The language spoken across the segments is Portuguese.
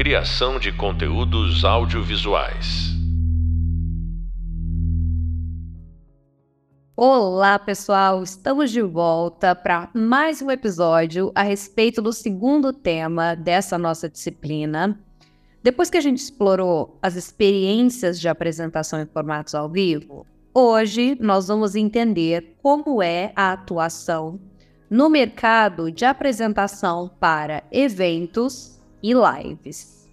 Criação de conteúdos audiovisuais. Olá, pessoal! Estamos de volta para mais um episódio a respeito do segundo tema dessa nossa disciplina. Depois que a gente explorou as experiências de apresentação em formatos ao vivo, hoje nós vamos entender como é a atuação no mercado de apresentação para eventos e lives.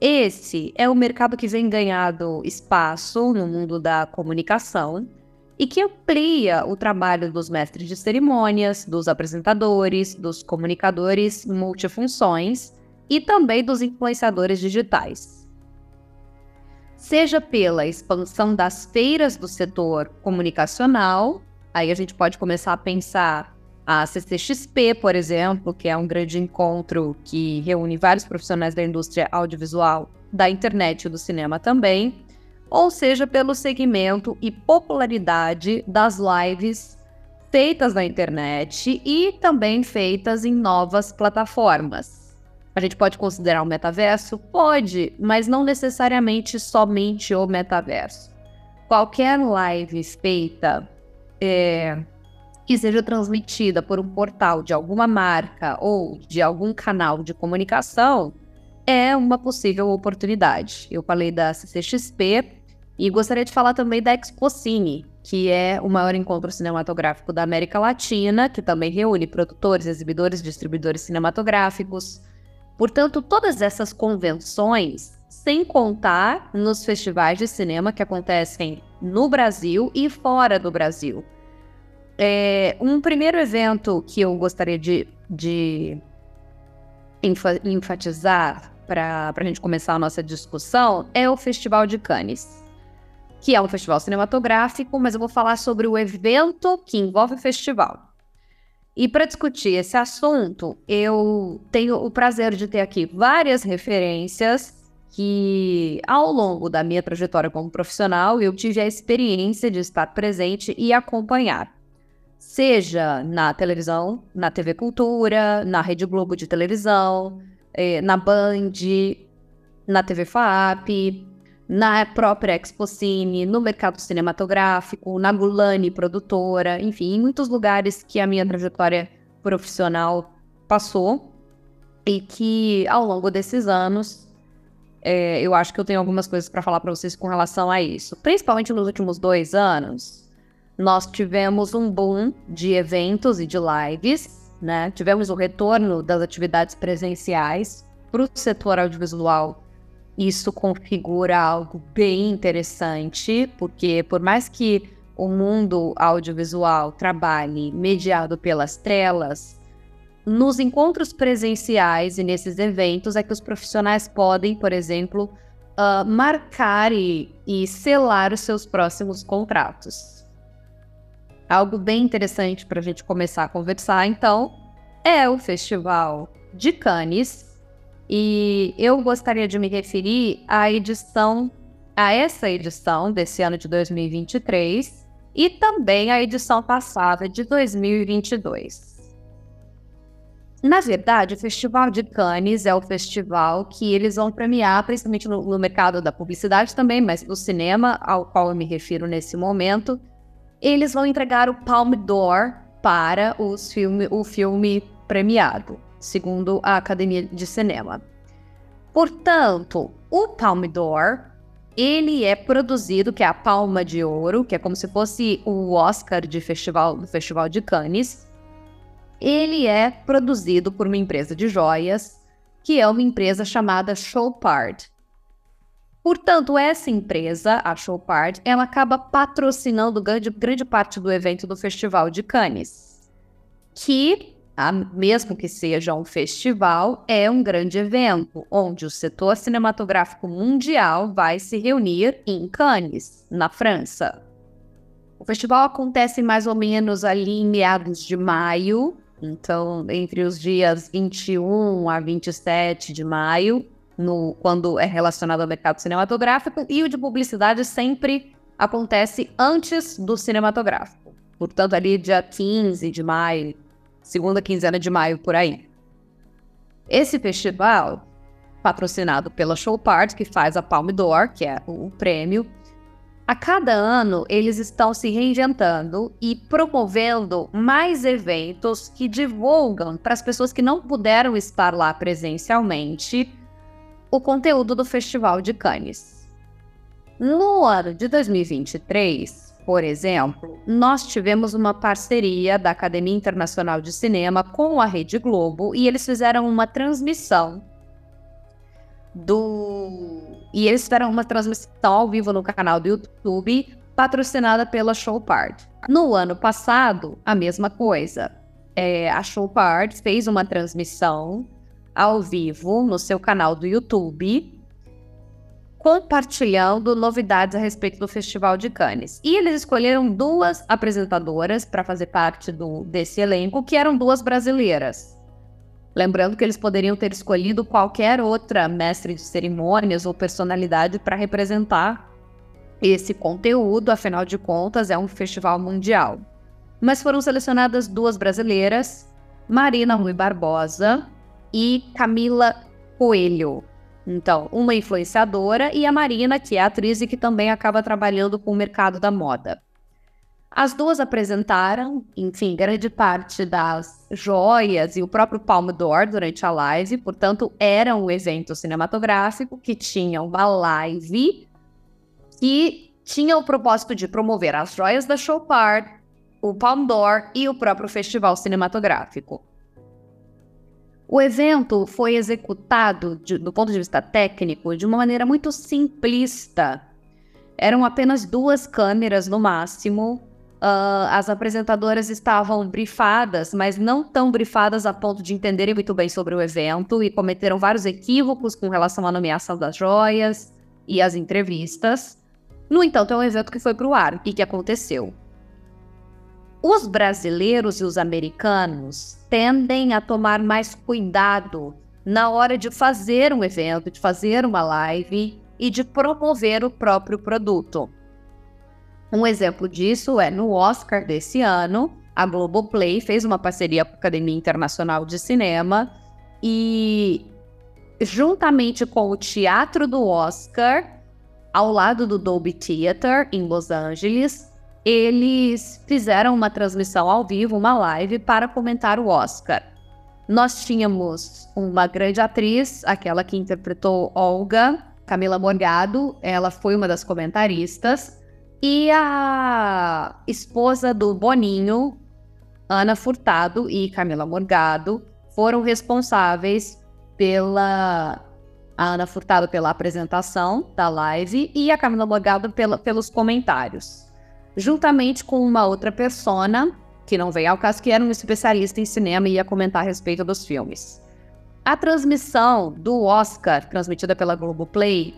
Esse é o mercado que vem ganhando espaço no mundo da comunicação e que amplia o trabalho dos mestres de cerimônias, dos apresentadores, dos comunicadores multifunções e também dos influenciadores digitais. Seja pela expansão das feiras do setor comunicacional, aí a gente pode começar a pensar a CCXP, por exemplo, que é um grande encontro que reúne vários profissionais da indústria audiovisual, da internet e do cinema também, ou seja, pelo segmento e popularidade das lives feitas na internet e também feitas em novas plataformas. A gente pode considerar o metaverso? Pode, mas não necessariamente somente o metaverso. Qualquer live feita é, que seja transmitida por um portal de alguma marca ou de algum canal de comunicação é uma possível oportunidade. Eu falei da CCXP, e gostaria de falar também da Expocine, que é o maior encontro cinematográfico da América Latina, que também reúne produtores, exibidores, distribuidores cinematográficos. Portanto, todas essas convenções, sem contar nos festivais de cinema que acontecem no Brasil e fora do Brasil. É, um primeiro evento que eu gostaria de, de enfatizar para a gente começar a nossa discussão é o Festival de Cannes que é um festival cinematográfico, mas eu vou falar sobre o evento que envolve o festival. E para discutir esse assunto, eu tenho o prazer de ter aqui várias referências que, ao longo da minha trajetória como profissional, eu tive a experiência de estar presente e acompanhar. Seja na televisão, na TV Cultura, na Rede Globo de televisão, eh, na Band, na TV FAP, na própria Expocine, no mercado cinematográfico, na Gulani produtora, enfim, em muitos lugares que a minha trajetória profissional passou e que ao longo desses anos é, eu acho que eu tenho algumas coisas para falar para vocês com relação a isso. Principalmente nos últimos dois anos, nós tivemos um boom de eventos e de lives, né? Tivemos o retorno das atividades presenciais para o setor audiovisual isso configura algo bem interessante, porque por mais que o mundo audiovisual trabalhe mediado pelas telas, nos encontros presenciais e nesses eventos é que os profissionais podem, por exemplo, uh, marcar e, e selar os seus próximos contratos. Algo bem interessante para a gente começar a conversar, então, é o Festival de Cannes, e eu gostaria de me referir à edição, a essa edição desse ano de 2023 e também à edição passada de 2022. Na verdade, o Festival de Cannes é o festival que eles vão premiar, principalmente no, no, mercado da publicidade também, mas no cinema, ao qual eu me refiro nesse momento, eles vão entregar o Palme d'Or para os filme, o filme premiado segundo a Academia de Cinema. Portanto, o Palme d'Or, ele é produzido, que é a Palma de Ouro, que é como se fosse o Oscar de festival, do Festival de Cannes. Ele é produzido por uma empresa de joias, que é uma empresa chamada Chopard. Portanto, essa empresa, a Chopard, ela acaba patrocinando grande, grande parte do evento do Festival de Cannes, que Tá? mesmo que seja um festival, é um grande evento onde o setor cinematográfico mundial vai se reunir em Cannes, na França. O festival acontece mais ou menos ali em meados de maio, então entre os dias 21 a 27 de maio, no, quando é relacionado ao mercado cinematográfico, e o de publicidade sempre acontece antes do cinematográfico. Portanto, ali dia 15 de maio, segunda quinzena de maio por aí. Esse festival, patrocinado pela Showpart, que faz a Palme d'Or, que é o prêmio. A cada ano, eles estão se reinventando e promovendo mais eventos que divulgam para as pessoas que não puderam estar lá presencialmente o conteúdo do Festival de Cannes. No ano de 2023, por exemplo, nós tivemos uma parceria da Academia Internacional de Cinema com a Rede Globo e eles fizeram uma transmissão do. E eles fizeram uma transmissão ao vivo no canal do YouTube, patrocinada pela Showpart. No ano passado, a mesma coisa. É, a Showpart fez uma transmissão ao vivo no seu canal do YouTube, compartilhando novidades a respeito do Festival de Cannes. E eles escolheram duas apresentadoras para fazer parte do, desse elenco, que eram duas brasileiras. Lembrando que eles poderiam ter escolhido qualquer outra mestre de cerimônias ou personalidade para representar esse conteúdo, afinal de contas, é um festival mundial. Mas foram selecionadas duas brasileiras, Marina Rui Barbosa e Camila Coelho. Então, uma influenciadora e a Marina, que é atriz e que também acaba trabalhando com o mercado da moda. As duas apresentaram, enfim, grande parte das joias e o próprio Palme d'Or durante a live, portanto, era um evento cinematográfico que tinha uma live que tinha o propósito de promover as joias da Chopard, o Palme d'Or e o próprio festival cinematográfico. O evento foi executado, de, do ponto de vista técnico, de uma maneira muito simplista. Eram apenas duas câmeras no máximo, Uh, as apresentadoras estavam brifadas, mas não tão brifadas a ponto de entenderem muito bem sobre o evento e cometeram vários equívocos com relação à nomeação das joias e as entrevistas. No entanto, é um evento que foi para o ar e que aconteceu. Os brasileiros e os americanos tendem a tomar mais cuidado na hora de fazer um evento, de fazer uma live e de promover o próprio produto. Um exemplo disso é no Oscar desse ano, a Globoplay fez uma parceria com a Academia Internacional de Cinema e, juntamente com o Teatro do Oscar, ao lado do Dolby Theatre, em Los Angeles, eles fizeram uma transmissão ao vivo, uma live, para comentar o Oscar. Nós tínhamos uma grande atriz, aquela que interpretou Olga, Camila Morgado, ela foi uma das comentaristas. E a esposa do Boninho, Ana Furtado e Camila Morgado, foram responsáveis pela. A Ana Furtado pela apresentação da live e a Camila Morgado pela, pelos comentários. Juntamente com uma outra persona, que não veio ao caso, que era um especialista em cinema e ia comentar a respeito dos filmes. A transmissão do Oscar, transmitida pela Globoplay,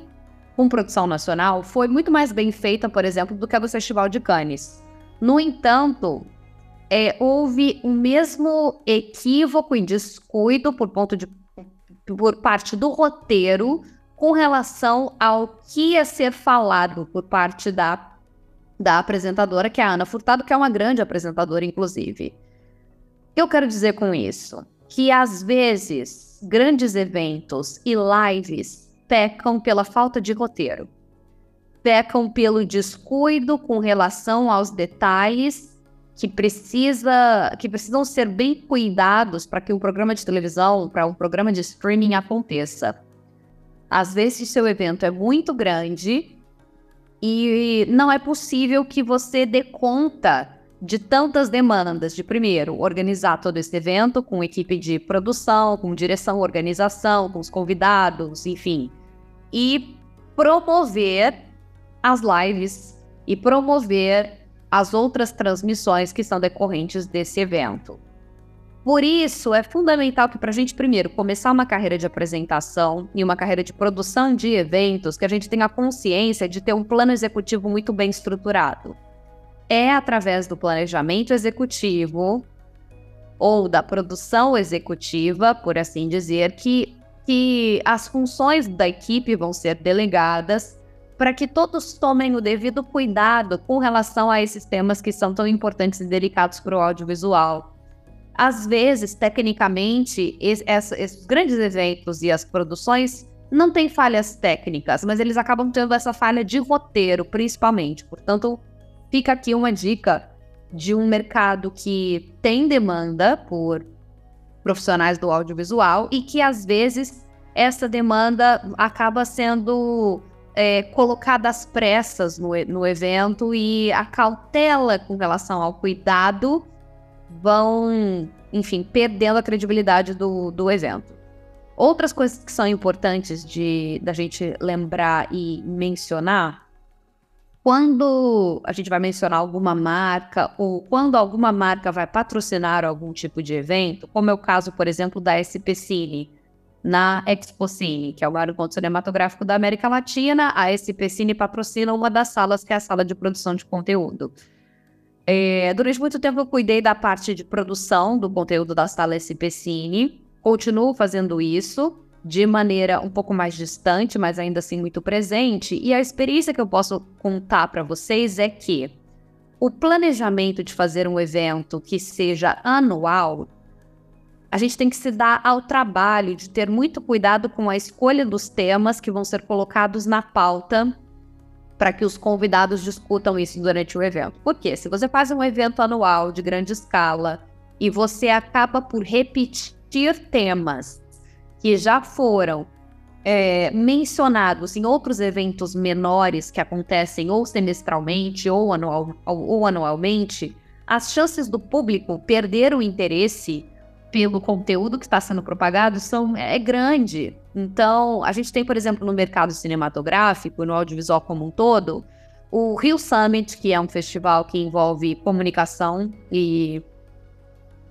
com produção nacional foi muito mais bem feita, por exemplo, do que a do Festival de Cannes. No entanto, é, houve o mesmo equívoco e descuido por de por parte do roteiro com relação ao que ia ser falado por parte da, da apresentadora, que é a Ana Furtado, que é uma grande apresentadora, inclusive. Eu quero dizer com isso que às vezes grandes eventos e lives pecam pela falta de roteiro, pecam pelo descuido com relação aos detalhes que precisa que precisam ser bem cuidados para que um programa de televisão, para um programa de streaming aconteça. Às vezes seu evento é muito grande e não é possível que você dê conta de tantas demandas de primeiro organizar todo esse evento com equipe de produção, com direção, organização, com os convidados, enfim, e promover as lives e promover as outras transmissões que são decorrentes desse evento. Por isso, é fundamental que, para a gente, primeiro, começar uma carreira de apresentação e uma carreira de produção de eventos, que a gente tenha consciência de ter um plano executivo muito bem estruturado é através do planejamento executivo ou da produção executiva, por assim dizer, que, que as funções da equipe vão ser delegadas para que todos tomem o devido cuidado com relação a esses temas que são tão importantes e delicados para o audiovisual. Às vezes, tecnicamente, esses grandes eventos e as produções não tem falhas técnicas, mas eles acabam tendo essa falha de roteiro, principalmente. Portanto, fica aqui uma dica de um mercado que tem demanda por profissionais do audiovisual e que às vezes essa demanda acaba sendo é, colocada às pressas no, no evento e a cautela com relação ao cuidado vão, enfim, perdendo a credibilidade do, do evento. Outras coisas que são importantes de da gente lembrar e mencionar quando a gente vai mencionar alguma marca ou quando alguma marca vai patrocinar algum tipo de evento, como é o caso, por exemplo, da SP Cine, na Expo Cine, que é o maior encontro cinematográfico da América Latina, a SP Cine patrocina uma das salas, que é a sala de produção de conteúdo. É, durante muito tempo eu cuidei da parte de produção do conteúdo da sala SP Cine, continuo fazendo isso, de maneira um pouco mais distante, mas ainda assim muito presente. E a experiência que eu posso contar para vocês é que o planejamento de fazer um evento que seja anual, a gente tem que se dar ao trabalho de ter muito cuidado com a escolha dos temas que vão ser colocados na pauta para que os convidados discutam isso durante o evento. Porque se você faz um evento anual de grande escala e você acaba por repetir temas que já foram é, mencionados em outros eventos menores que acontecem ou semestralmente ou, anual, ou, ou anualmente, as chances do público perder o interesse pelo conteúdo que está sendo propagado são é grande. Então, a gente tem, por exemplo, no mercado cinematográfico, no audiovisual como um todo, o Rio Summit, que é um festival que envolve comunicação e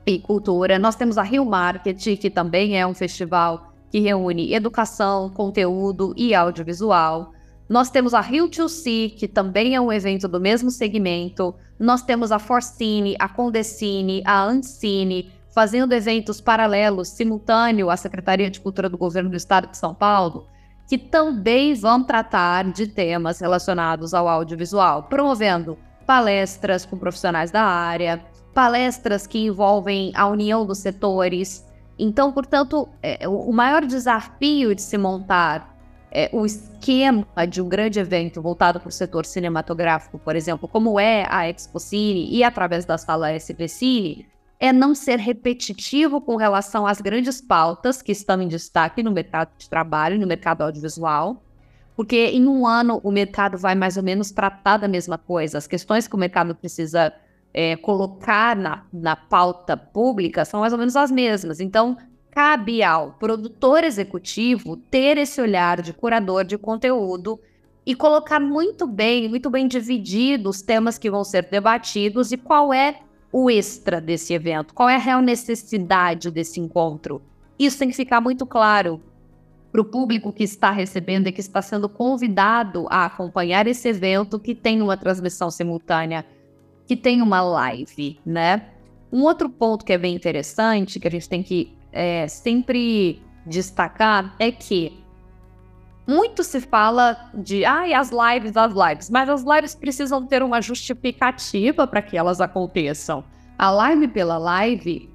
e cultura. Nós temos a Rio Market, que também é um festival que reúne educação, conteúdo e audiovisual. Nós temos a Rio 2C, que também é um evento do mesmo segmento. Nós temos a Forcine, a Condecine, a Ancine, fazendo eventos paralelos, simultâneo à Secretaria de Cultura do Governo do Estado de São Paulo, que também vão tratar de temas relacionados ao audiovisual, promovendo palestras com profissionais da área, palestras que envolvem a união dos setores. Então, portanto, é, o maior desafio de se montar é, o esquema de um grande evento voltado para o setor cinematográfico, por exemplo, como é a Expo Cine e através da sala SP Cine, é não ser repetitivo com relação às grandes pautas que estão em destaque no mercado de trabalho, no mercado audiovisual, porque em um ano o mercado vai mais ou menos tratar da mesma coisa. As questões que o mercado precisa é, colocar na, na pauta pública são mais ou menos as mesmas. Então, cabe ao produtor executivo ter esse olhar de curador de conteúdo e colocar muito bem, muito bem dividido os temas que vão ser debatidos e qual é o extra desse evento, qual é a real necessidade desse encontro. Isso tem que ficar muito claro para o público que está recebendo e que está sendo convidado a acompanhar esse evento que tem uma transmissão simultânea que tem uma live, né? Um outro ponto que é bem interessante, que a gente tem que é, sempre destacar, é que muito se fala de ai, as lives, as lives, mas as lives precisam ter uma justificativa para que elas aconteçam. A live pela live,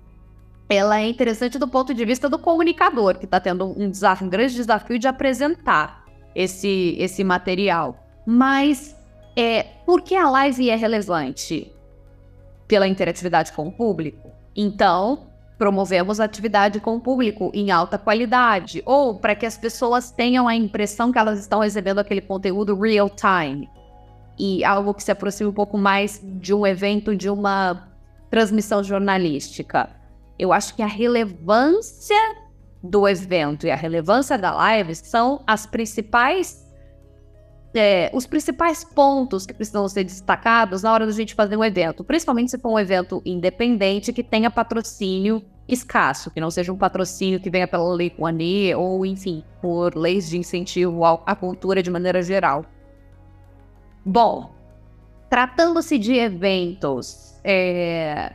ela é interessante do ponto de vista do comunicador, que está tendo um, desafio, um grande desafio de apresentar esse, esse material. Mas é, por que a live é relevante? Pela interatividade com o público. Então, promovemos atividade com o público em alta qualidade, ou para que as pessoas tenham a impressão que elas estão recebendo aquele conteúdo real time. E algo que se aproxima um pouco mais de um evento, de uma transmissão jornalística. Eu acho que a relevância do evento e a relevância da live são as principais é, os principais pontos que precisam ser destacados na hora da gente fazer um evento, principalmente se for um evento independente que tenha patrocínio escasso, que não seja um patrocínio que venha pela Lei Rouanet ou, enfim, por leis de incentivo à cultura de maneira geral. Bom, tratando-se de eventos é,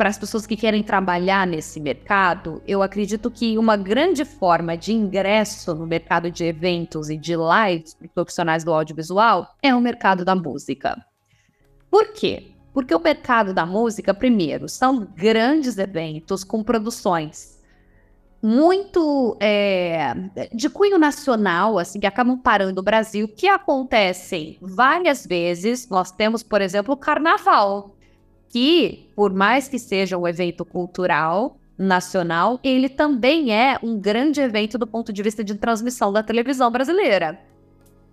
para as pessoas que querem trabalhar nesse mercado, eu acredito que uma grande forma de ingresso no mercado de eventos e de lives profissionais do audiovisual é o mercado da música. Por quê? Porque o mercado da música, primeiro, são grandes eventos com produções muito é, de cunho nacional, assim, que acabam parando o Brasil, que acontecem várias vezes. Nós temos, por exemplo, o Carnaval, que, por mais que seja um evento cultural nacional, ele também é um grande evento do ponto de vista de transmissão da televisão brasileira.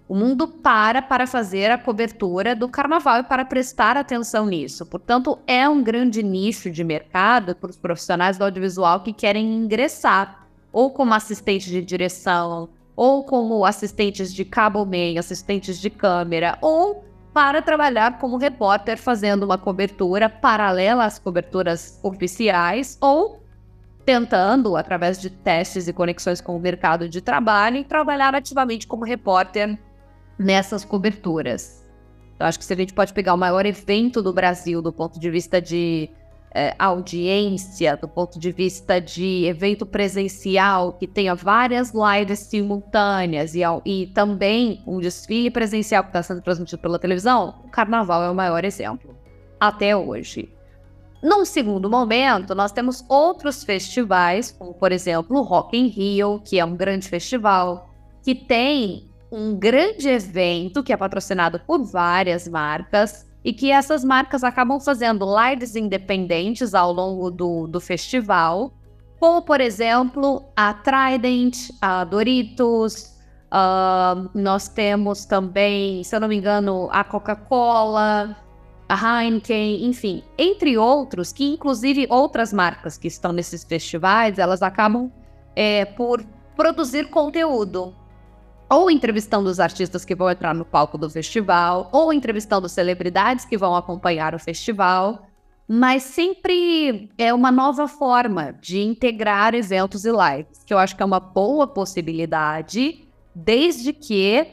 O mundo para para fazer a cobertura do carnaval e para prestar atenção nisso. Portanto, é um grande nicho de mercado para os profissionais do audiovisual que querem ingressar, ou como assistente de direção, ou como assistentes de cabo man, assistentes de câmera, ou para trabalhar como repórter fazendo uma cobertura paralela às coberturas oficiais, ou tentando, através de testes e conexões com o mercado de trabalho, trabalhar ativamente como repórter nessas coberturas. Eu acho que se a gente pode pegar o maior evento do Brasil do ponto de vista de é, audiência, do ponto de vista de evento presencial, que tenha várias lives simultâneas e, e também um desfile presencial que está sendo transmitido pela televisão, o carnaval é o maior exemplo, até hoje. Num segundo momento, nós temos outros festivais, como por exemplo o Rock in Rio, que é um grande festival, que tem um grande evento que é patrocinado por várias marcas e que essas marcas acabam fazendo lives independentes ao longo do, do festival, como por exemplo a Trident, a Doritos, uh, nós temos também, se eu não me engano, a Coca-Cola, a Heineken, enfim, entre outros, que inclusive outras marcas que estão nesses festivais, elas acabam é, por produzir conteúdo ou entrevistando os artistas que vão entrar no palco do festival, ou entrevistando celebridades que vão acompanhar o festival, mas sempre é uma nova forma de integrar eventos e lives, que eu acho que é uma boa possibilidade, desde que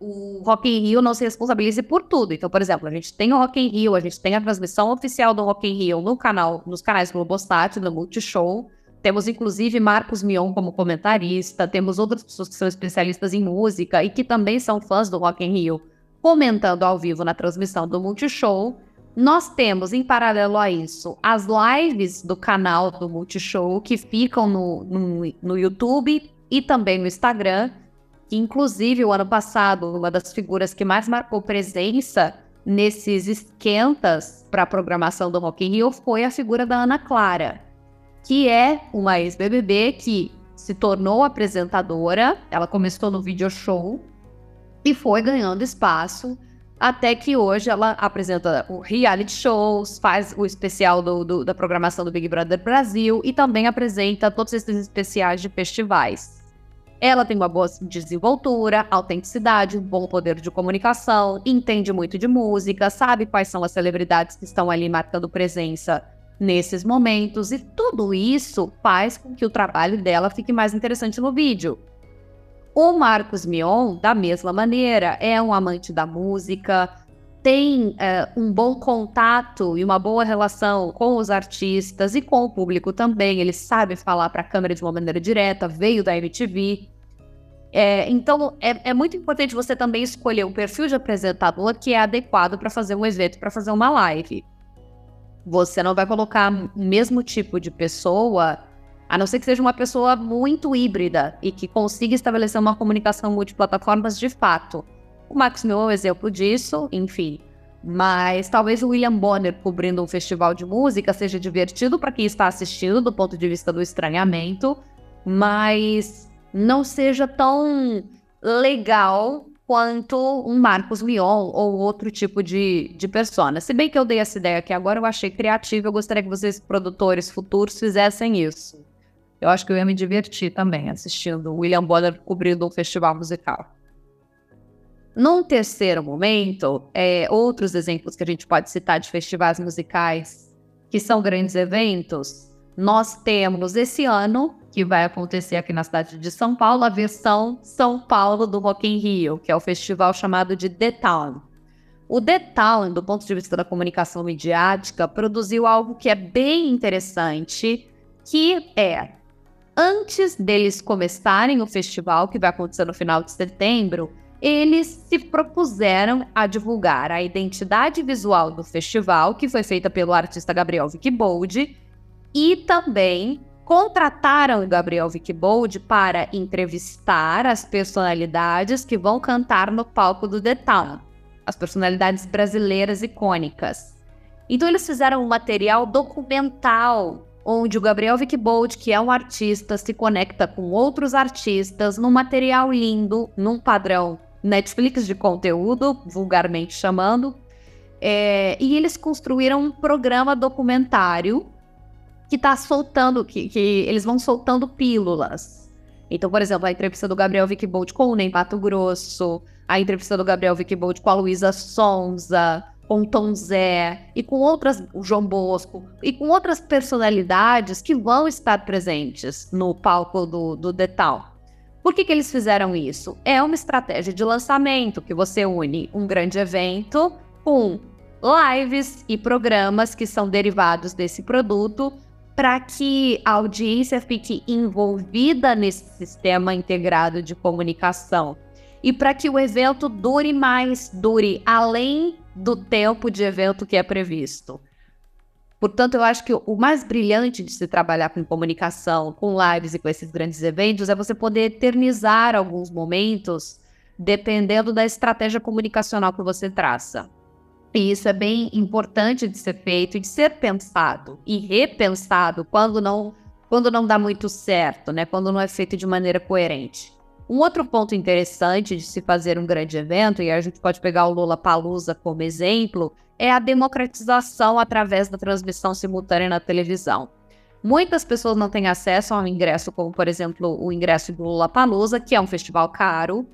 o Rock in Rio não se responsabilize por tudo. Então, por exemplo, a gente tem o Rock in Rio, a gente tem a transmissão oficial do Rock in Rio no canal, nos canais Globostat, no Multishow, temos inclusive Marcos Mion como comentarista, temos outras pessoas que são especialistas em música e que também são fãs do Rock in Rio, comentando ao vivo na transmissão do Multishow. Nós temos, em paralelo a isso, as lives do canal do Multishow que ficam no, no, no YouTube e também no Instagram, que inclusive o ano passado, uma das figuras que mais marcou presença nesses esquentas para a programação do Rock in Rio foi a figura da Ana Clara que é uma ex-BBB que se tornou apresentadora. Ela começou no video show e foi ganhando espaço até que hoje ela apresenta o reality shows, faz o especial do, do, da programação do Big Brother Brasil e também apresenta todos esses especiais de festivais. Ela tem uma boa desenvoltura, autenticidade, bom poder de comunicação, entende muito de música, sabe quais são as celebridades que estão ali marcando presença nesses momentos, e tudo isso faz com que o trabalho dela fique mais interessante no vídeo. O Marcos Mion, da mesma maneira, é um amante da música, tem é, um bom contato e uma boa relação com os artistas e com o público também. Ele sabe falar para a câmera de uma maneira direta, veio da MTV. É, então, é, é, muito importante você também escolher o perfil de apresentador que é adequado para fazer um evento, para fazer uma live. Você não vai colocar o mesmo tipo de pessoa, a não ser que seja uma pessoa muito híbrida e que consiga estabelecer uma comunicação multiplataformas de fato. O Max Mill é um exemplo disso, enfim. Mas talvez o William Bonner cobrindo um festival de música seja divertido para quem está assistindo do ponto de vista do estranhamento, mas não seja tão legal quanto um Marcos Mion ou outro tipo de, de persona. Se bem que eu dei essa ideia aqui agora, eu achei criativa, eu gostaria que vocês, produtores futuros, fizessem isso. Eu acho que eu ia me divertir também assistindo William Bonner cobrindo um festival musical. Num terceiro momento, é, outros exemplos que a gente pode citar de festivais musicais que são grandes eventos, nós temos esse ano que vai acontecer aqui na cidade de São Paulo, a versão São Paulo do Rock in Rio, que é o festival chamado de The Town. O The Town, do ponto de vista da comunicação midiática, produziu algo que é bem interessante, que é antes deles começarem o festival, que vai acontecer no final de setembro, eles se propuseram a divulgar a identidade visual do festival, que foi feita pelo artista Gabriel Vicky Bold, e também contrataram o Gabriel Vickbold para entrevistar as personalidades que vão cantar no palco do The Town, as personalidades brasileiras icônicas. Então eles fizeram um material documental onde o Gabriel Vickbold, que é um artista, se conecta com outros artistas num material lindo, num padrão Netflix de conteúdo, vulgarmente chamando. É, e eles construíram um programa documentário que está soltando, que, que, eles vão soltando pílulas. Então, por exemplo, a entrevista do Gabriel Vickbold com o Ney Mato Grosso, a entrevista do Gabriel Vickbold com a Luísa Sonza, com o Tom Zé e com outras, o João Bosco, e com outras personalidades que vão estar presentes no palco do, do Town. Por que, que eles fizeram isso? É uma estratégia de lançamento que você une um grande evento com lives e programas que são derivados desse produto para que a audiência fique envolvida nesse sistema integrado de comunicação e para que o evento dure mais, dure além do tempo de evento que é previsto. Portanto, eu acho que o mais brilhante de se trabalhar com comunicação, com lives e com esses grandes eventos é você poder eternizar alguns momentos dependendo da estratégia comunicacional que você traça. E isso é bem importante de ser feito de ser pensado e repensado quando não, quando não dá muito certo, né? Quando não é feito de maneira coerente. Um outro ponto interessante de se fazer um grande evento, e a gente pode pegar o Lula Palusa como exemplo, é a democratização através da transmissão simultânea na televisão. Muitas pessoas não têm acesso ao ingresso, como por exemplo o ingresso do Lula Palusa, que é um festival caro,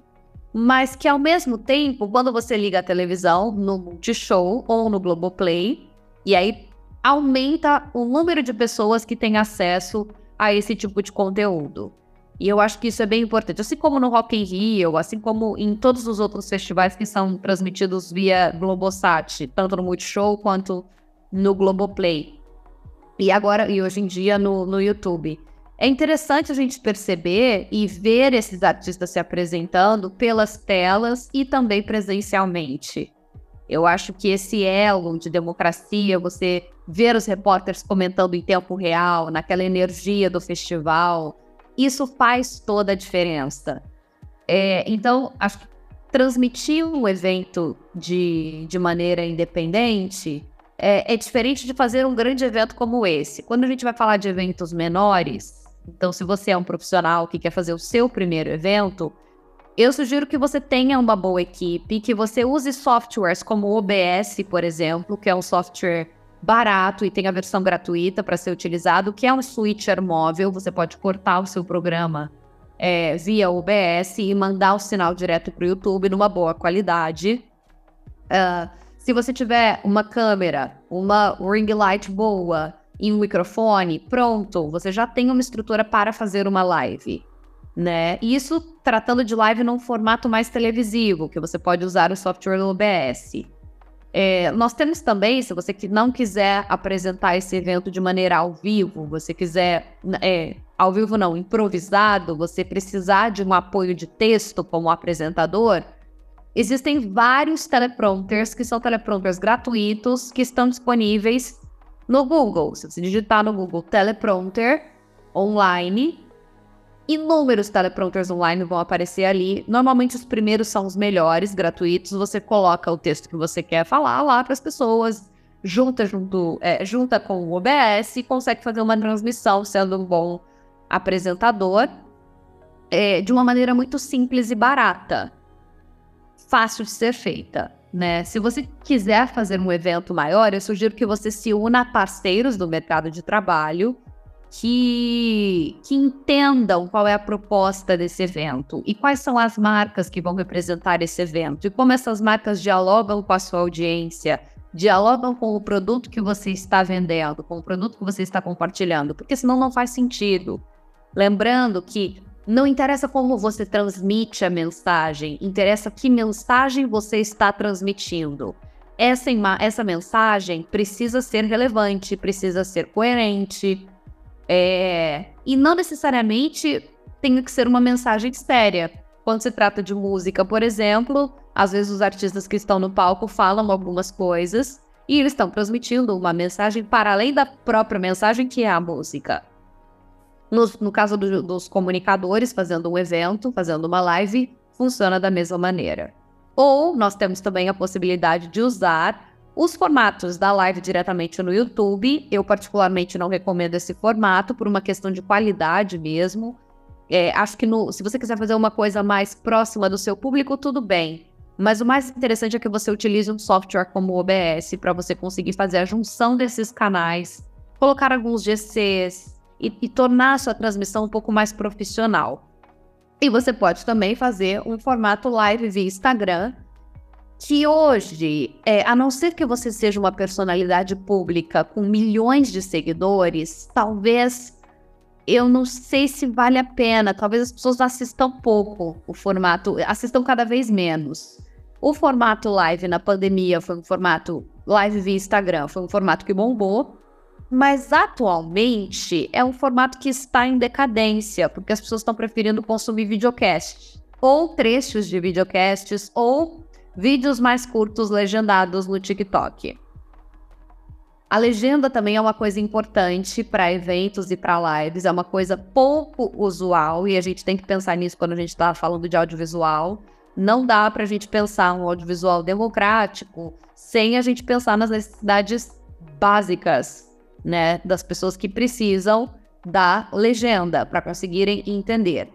mas que ao mesmo tempo, quando você liga a televisão no Multishow ou no Globoplay, e aí aumenta o número de pessoas que têm acesso a esse tipo de conteúdo. E eu acho que isso é bem importante. Assim como no Rock in Rio, assim como em todos os outros festivais que são transmitidos via Globosat, tanto no Multishow quanto no Globoplay. E agora, e hoje em dia no, no YouTube. É interessante a gente perceber e ver esses artistas se apresentando pelas telas e também presencialmente. Eu acho que esse elo de democracia, você ver os repórteres comentando em tempo real, naquela energia do festival, isso faz toda a diferença. É, então, acho que transmitir um evento de, de maneira independente é, é diferente de fazer um grande evento como esse. Quando a gente vai falar de eventos menores, então, se você é um profissional que quer fazer o seu primeiro evento, eu sugiro que você tenha uma boa equipe, que você use softwares como o OBS, por exemplo, que é um software barato e tem a versão gratuita para ser utilizado, que é um switcher móvel. Você pode cortar o seu programa é, via OBS e mandar o sinal direto para o YouTube numa boa qualidade. Uh, se você tiver uma câmera, uma ring light boa, e um microfone, pronto, você já tem uma estrutura para fazer uma live, né? Isso tratando de live num formato mais televisivo, que você pode usar o software do OBS. É, nós temos também, se você não quiser apresentar esse evento de maneira ao vivo, você quiser, é, ao vivo não, improvisado, você precisar de um apoio de texto como apresentador, existem vários teleprompters que são teleprompters gratuitos que estão disponíveis no Google, se você digitar no Google teleprompter online, inúmeros teleprompters online vão aparecer ali. Normalmente os primeiros são os melhores, gratuitos. Você coloca o texto que você quer falar lá para as pessoas, junta junto, é, junta com o OBS e consegue fazer uma transmissão sendo um bom apresentador é, de uma maneira muito simples e barata, fácil de ser feita né? Se você quiser fazer um evento maior, eu sugiro que você se una a parceiros do mercado de trabalho que, que entendam qual é a proposta desse evento e quais são as marcas que vão representar esse evento e como essas marcas dialogam com a sua audiência, dialogam com o produto que você está vendendo, com o produto que você está compartilhando, porque senão não faz sentido. Lembrando que não interessa como você transmite a mensagem, interessa que mensagem você está transmitindo. Essa, essa mensagem precisa ser relevante, precisa ser coerente, é... e não necessariamente tem que ser uma mensagem séria. Quando se trata de música, por exemplo, às vezes os artistas que estão no palco falam algumas coisas e eles estão transmitindo uma mensagem para além da própria mensagem que é a música. No, caso do, dos comunicadores fazendo um evento, fazendo uma live, funciona da mesma maneira. Ou nós temos também a possibilidade de usar os formatos da live diretamente no YouTube. Eu, particularmente, não recomendo esse formato por uma questão de qualidade mesmo. É, acho que no, se você quiser fazer uma coisa mais próxima do seu público, tudo bem. Mas o mais interessante é que você utilize um software como o OBS para você conseguir fazer a junção desses canais, colocar alguns GCs e, e tornar a sua transmissão um pouco mais profissional. E você pode também fazer um formato live via Instagram, que hoje, é, a não ser que você seja uma personalidade pública com milhões de seguidores, talvez eu não sei se vale a pena. Talvez as pessoas assistam pouco o formato, assistam cada vez menos. O formato live na pandemia foi um formato live via Instagram, foi um formato que bombou, mas atualmente é um formato que está em decadência, porque as pessoas estão preferindo consumir videocast, ou trechos de videocasts, ou vídeos mais curtos legendados no TikTok. A legenda também é uma coisa importante para eventos e para lives, é uma coisa pouco usual e a gente tem que pensar nisso quando a gente está falando de audiovisual. Não dá para a gente pensar um audiovisual democrático sem a gente pensar nas necessidades básicas, né, das pessoas que precisam da legenda para conseguirem entender.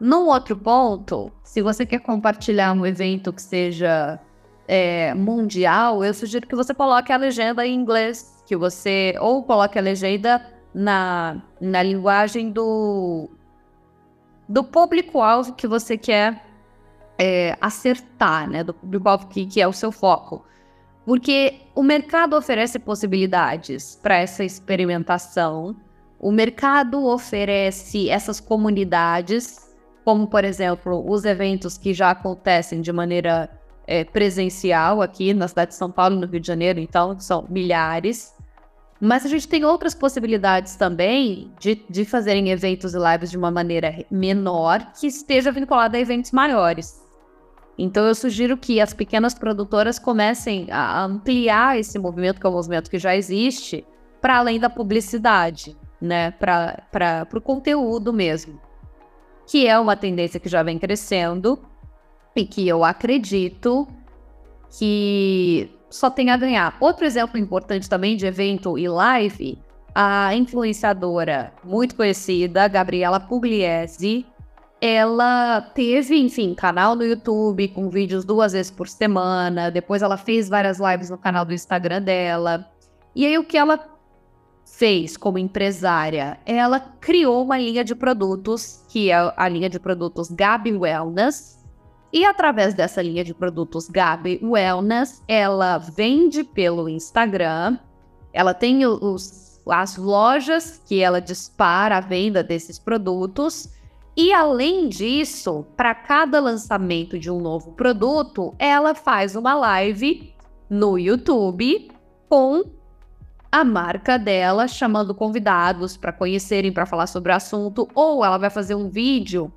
Num outro ponto, se você quer compartilhar um evento que seja é, mundial, eu sugiro que você coloque a legenda em inglês, que você ou coloque a legenda na, na linguagem do do público-alvo que você quer é, acertar, né? Do público-alvo que, que é o seu foco. Porque o mercado oferece possibilidades para essa experimentação, o mercado oferece essas comunidades, como por exemplo os eventos que já acontecem de maneira é, presencial aqui na cidade de São Paulo, no Rio de Janeiro, então são milhares. Mas a gente tem outras possibilidades também de, de fazerem eventos e lives de uma maneira menor que esteja vinculada a eventos maiores. Então eu sugiro que as pequenas produtoras comecem a ampliar esse movimento, que é um movimento que já existe, para além da publicidade, né? Para o conteúdo mesmo. Que é uma tendência que já vem crescendo e que eu acredito que só tem a ganhar. Outro exemplo importante também de evento e live, a influenciadora muito conhecida, Gabriela Pugliese, ela teve, enfim, canal no YouTube com vídeos duas vezes por semana. Depois ela fez várias lives no canal do Instagram dela. E aí o que ela fez como empresária? Ela criou uma linha de produtos, que é a linha de produtos Gabi Wellness. E através dessa linha de produtos Gabi Wellness, ela vende pelo Instagram. Ela tem os, as lojas que ela dispara a venda desses produtos e além disso, para cada lançamento de um novo produto, ela faz uma live no YouTube com a marca dela, chamando convidados para conhecerem, para falar sobre o assunto, ou ela vai fazer um vídeo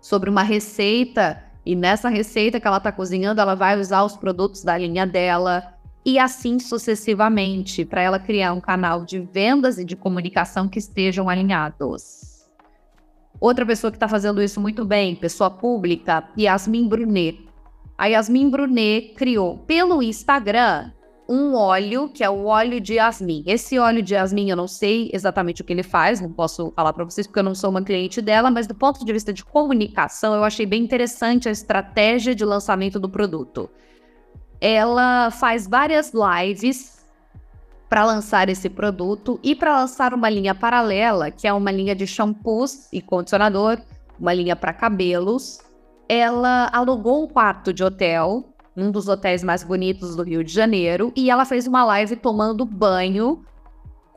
sobre uma receita e nessa receita que ela está cozinhando, ela vai usar os produtos da linha dela e assim sucessivamente, para ela criar um canal de vendas e de comunicação que estejam alinhados. Outra pessoa que está fazendo isso muito bem, pessoa pública, Yasmin Brunet. A Yasmin Brunet criou pelo Instagram um óleo que é o óleo de Yasmin. Esse óleo de Yasmin eu não sei exatamente o que ele faz, não posso falar para vocês porque eu não sou uma cliente dela, mas do ponto de vista de comunicação eu achei bem interessante a estratégia de lançamento do produto. Ela faz várias lives para lançar esse produto e para lançar uma linha paralela, que é uma linha de shampoos e condicionador, uma linha para cabelos. Ela alugou um quarto de hotel, um dos hotéis mais bonitos do Rio de Janeiro, e ela fez uma live tomando banho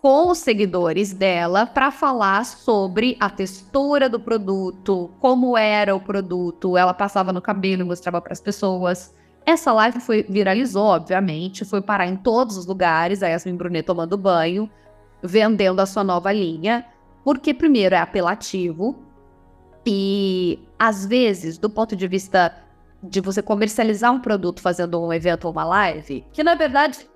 com os seguidores dela para falar sobre a textura do produto, como era o produto. Ela passava no cabelo mostrava para as pessoas. Essa live foi viralizou, obviamente, foi parar em todos os lugares, a Yasmin Brunet tomando banho, vendendo a sua nova linha, porque primeiro é apelativo e às vezes, do ponto de vista de você comercializar um produto fazendo um evento ou uma live, que na verdade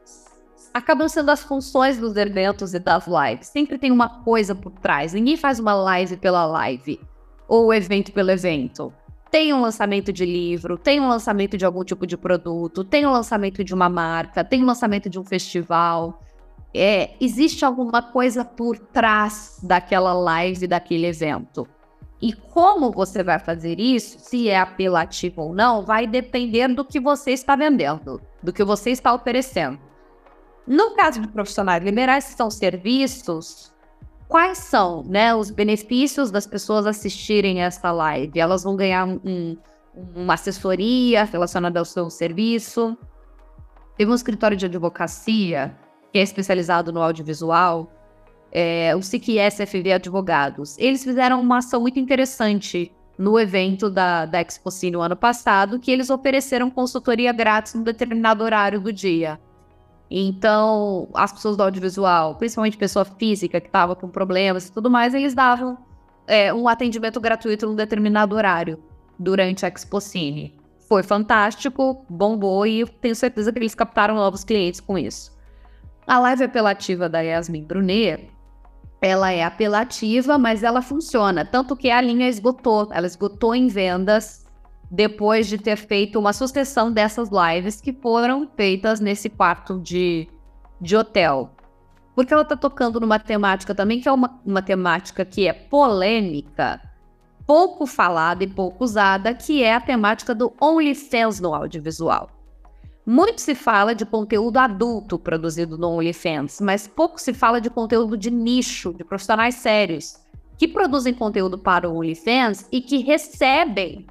acabam sendo as funções dos eventos e das lives. Sempre tem uma coisa por trás. Ninguém faz uma live pela live ou evento pelo evento. Tem um lançamento de livro, tem um lançamento de algum tipo de produto, tem um lançamento de uma marca, tem um lançamento de um festival. É, existe alguma coisa por trás daquela live, daquele evento. E como você vai fazer isso, se é apelativo ou não, vai depender do que você está vendendo, do que você está oferecendo. No caso de profissionais liberais, que são serviços, quais são né, os benefícios das pessoas assistirem essa live? Elas vão ganhar um, uma assessoria relacionada ao seu serviço. Teve um escritório de advocacia que é especializado no audiovisual, é, o SIC SFV Advogados. Eles fizeram uma ação muito interessante no evento da, da Expocine no ano passado, que eles ofereceram consultoria grátis num determinado horário do dia. Então, as pessoas do audiovisual, principalmente pessoa física que estava com problemas e tudo mais, eles davam é, um atendimento gratuito num determinado horário durante a Expocine. Foi fantástico, bombou e tenho certeza que eles captaram novos clientes com isso. A live apelativa da Yasmin Brunet ela é apelativa, mas ela funciona. Tanto que a linha esgotou. Ela esgotou em vendas depois de ter feito uma sucessão dessas lives que foram feitas nesse quarto de, de hotel. Porque ela está tocando numa temática também que é uma, uma temática que é polêmica, pouco falada e pouco usada, que é a temática do OnlyFans no audiovisual. Muito se fala de conteúdo adulto produzido no OnlyFans, mas pouco se fala de conteúdo de nicho, de profissionais sérios, que produzem conteúdo para o OnlyFans e que recebem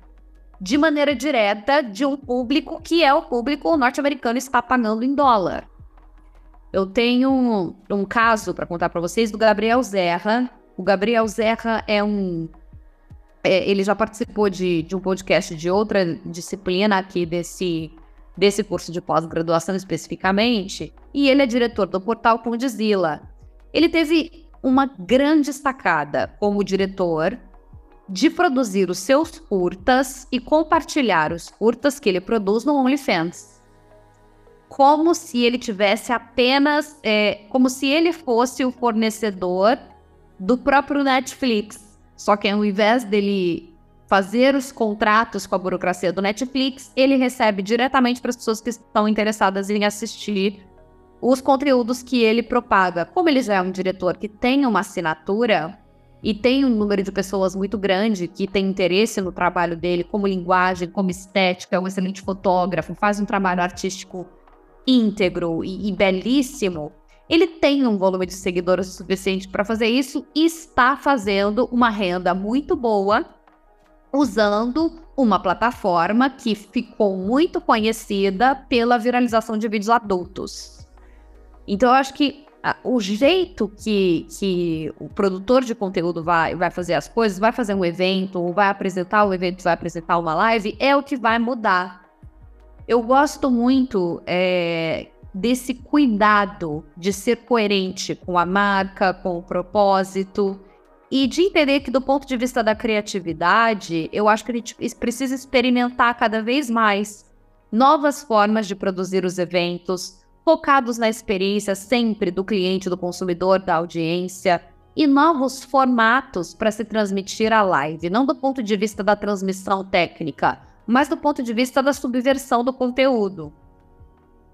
de maneira direta de um público que é o público norte-americano está pagando em dólar. Eu tenho um, um caso para contar para vocês do Gabriel Zerra. O Gabriel Zerra é um. É, ele já participou de, de um podcast de outra disciplina aqui desse desse curso de pós-graduação especificamente, e ele é diretor do portal Condizila. Ele teve uma grande sacada como diretor de produzir os seus curtas e compartilhar os curtas que ele produz no OnlyFans. Como se ele tivesse apenas. É, como se ele fosse o fornecedor do próprio Netflix. Só que ao invés dele fazer os contratos com a burocracia do Netflix, ele recebe diretamente para as pessoas que estão interessadas em assistir os conteúdos que ele propaga. Como ele já é um diretor que tem uma assinatura e tem um número de pessoas muito grande que tem interesse no trabalho dele, como linguagem, como estética, é um excelente fotógrafo, faz um trabalho artístico íntegro e, e belíssimo. Ele tem um volume de seguidores suficiente para fazer isso e está fazendo uma renda muito boa usando uma plataforma que ficou muito conhecida pela viralização de vídeos adultos. Então, eu acho que o jeito que, que o produtor de conteúdo vai, vai fazer as coisas, vai fazer um evento, vai apresentar o evento, vai apresentar uma live, é o que vai mudar. Eu gosto muito é, desse cuidado de ser coerente com a marca, com o propósito e de entender que, do ponto de vista da criatividade, eu acho que a gente precisa experimentar cada vez mais novas formas de produzir os eventos, focados na experiência sempre do cliente, do consumidor, da audiência, e novos formatos para se transmitir a live, não do ponto de vista da transmissão técnica, mas do ponto de vista da subversão do conteúdo.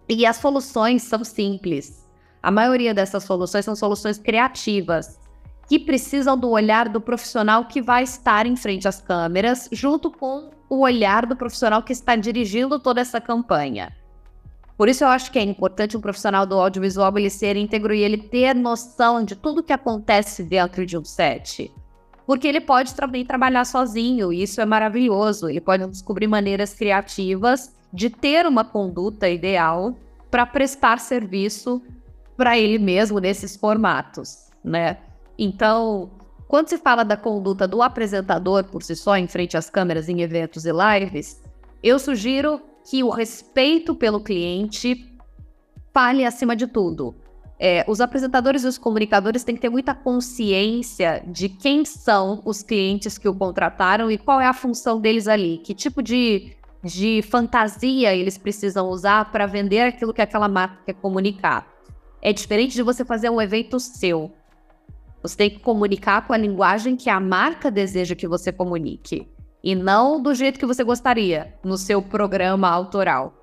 E as soluções são simples. A maioria dessas soluções são soluções criativas que precisam do olhar do profissional que vai estar em frente às câmeras, junto com o olhar do profissional que está dirigindo toda essa campanha. Por isso eu acho que é importante um profissional do audiovisual ele ser íntegro e ele ter noção de tudo que acontece dentro de um set. Porque ele pode também trabalhar sozinho, e isso é maravilhoso. Ele pode descobrir maneiras criativas de ter uma conduta ideal para prestar serviço para ele mesmo nesses formatos, né? Então, quando se fala da conduta do apresentador por si só em frente às câmeras em eventos e lives, eu sugiro que o respeito pelo cliente fale acima de tudo. É, os apresentadores e os comunicadores têm que ter muita consciência de quem são os clientes que o contrataram e qual é a função deles ali, que tipo de, de fantasia eles precisam usar para vender aquilo que aquela marca quer comunicar. é diferente de você fazer um evento seu. Você tem que comunicar com a linguagem que a marca deseja que você comunique e não do jeito que você gostaria no seu programa autoral.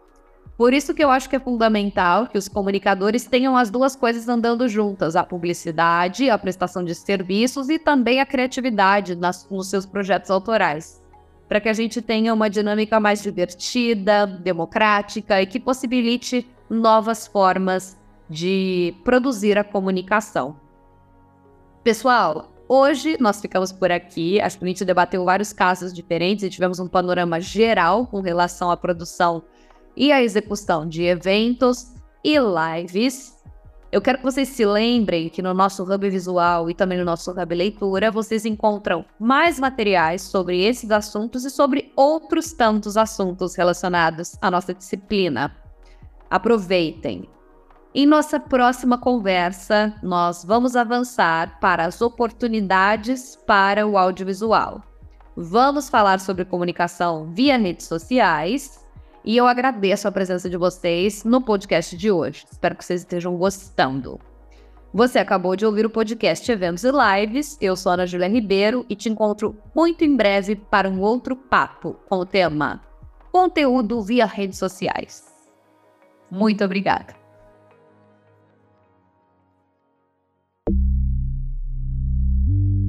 Por isso que eu acho que é fundamental que os comunicadores tenham as duas coisas andando juntas: a publicidade, a prestação de serviços e também a criatividade nas, nos seus projetos autorais. Para que a gente tenha uma dinâmica mais divertida, democrática e que possibilite novas formas de produzir a comunicação. Pessoal, hoje nós ficamos por aqui. Acho que a gente debateu vários casos diferentes e tivemos um panorama geral com relação à produção e à execução de eventos e lives. Eu quero que vocês se lembrem que no nosso Hub Visual e também no nosso Hub Leitura vocês encontram mais materiais sobre esses assuntos e sobre outros tantos assuntos relacionados à nossa disciplina. Aproveitem! Em nossa próxima conversa, nós vamos avançar para as oportunidades para o audiovisual. Vamos falar sobre comunicação via redes sociais e eu agradeço a presença de vocês no podcast de hoje. Espero que vocês estejam gostando. Você acabou de ouvir o podcast Eventos e Lives. Eu sou Ana Júlia Ribeiro e te encontro muito em breve para um outro papo com o tema Conteúdo via redes sociais. Muito obrigada.